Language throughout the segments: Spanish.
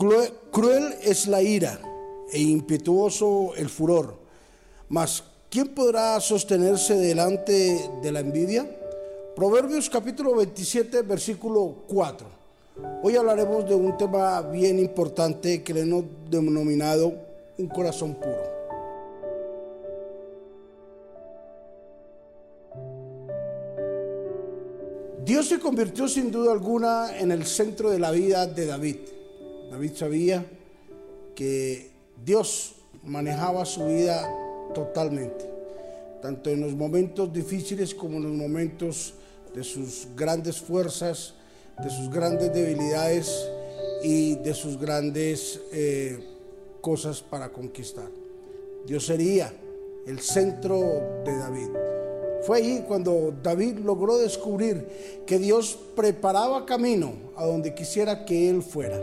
Cruel, es la ira e impetuoso el furor, mas ¿quién podrá sostenerse delante de la envidia? Proverbios capítulo 27, versículo 4. Hoy hablaremos de un tema bien importante que le hemos denominado un corazón puro. Dios se convirtió sin duda alguna en el centro de la vida de David. David sabía que Dios manejaba su vida totalmente, tanto en los momentos difíciles como en los momentos de sus grandes fuerzas, de sus grandes debilidades y de sus grandes eh, cosas para conquistar. Dios sería el centro de David. Fue ahí cuando David logró descubrir que Dios preparaba camino a donde quisiera que él fuera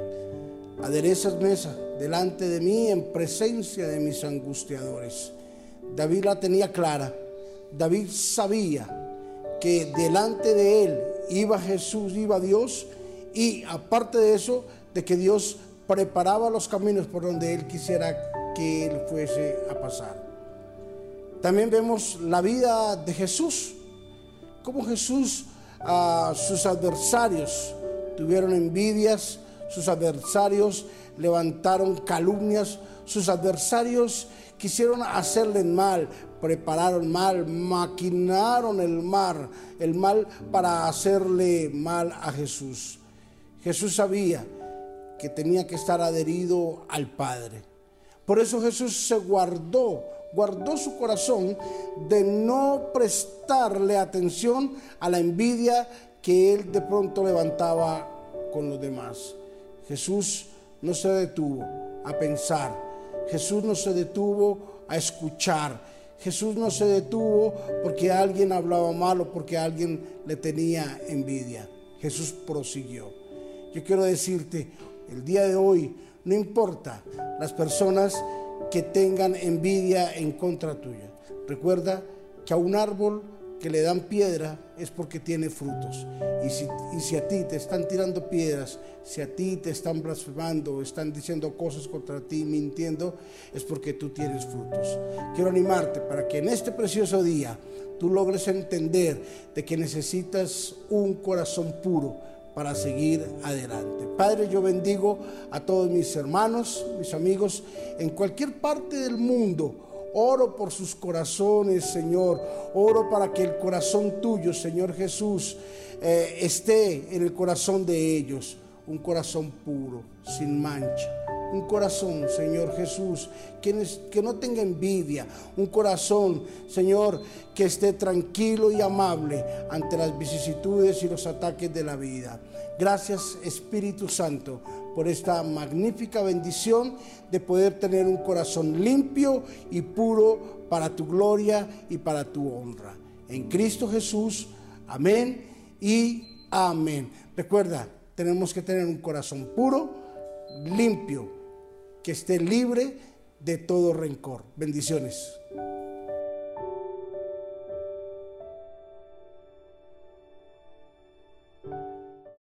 aderezas mesa delante de mí en presencia de mis angustiadores. David la tenía clara. David sabía que delante de él iba Jesús, iba Dios, y aparte de eso, de que Dios preparaba los caminos por donde él quisiera que él fuese a pasar. También vemos la vida de Jesús, como Jesús a sus adversarios tuvieron envidias, sus adversarios levantaron calumnias, sus adversarios quisieron hacerle mal, prepararon mal, maquinaron el mal, el mal para hacerle mal a Jesús. Jesús sabía que tenía que estar adherido al Padre. Por eso Jesús se guardó, guardó su corazón de no prestarle atención a la envidia que él de pronto levantaba con los demás. Jesús no se detuvo a pensar, Jesús no se detuvo a escuchar, Jesús no se detuvo porque alguien hablaba mal o porque alguien le tenía envidia. Jesús prosiguió. Yo quiero decirte, el día de hoy, no importa las personas que tengan envidia en contra tuya. Recuerda que a un árbol que le dan piedra es porque tiene frutos. Y si, y si, a ti te están tirando piedras, si a ti te están blasfemando, están diciendo cosas contra ti, mintiendo, es porque tú tienes frutos. Quiero animarte para que en este precioso día tú logres entender de que necesitas un corazón puro para seguir adelante. Padre, yo bendigo a todos mis hermanos, mis amigos, en cualquier parte del mundo Oro por sus corazones, Señor. Oro para que el corazón tuyo, Señor Jesús, eh, esté en el corazón de ellos. Un corazón puro, sin mancha. Un corazón, Señor Jesús, que, que no tenga envidia. Un corazón, Señor, que esté tranquilo y amable ante las vicisitudes y los ataques de la vida. Gracias, Espíritu Santo por esta magnífica bendición de poder tener un corazón limpio y puro para tu gloria y para tu honra. En Cristo Jesús, amén y amén. Recuerda, tenemos que tener un corazón puro, limpio, que esté libre de todo rencor. Bendiciones.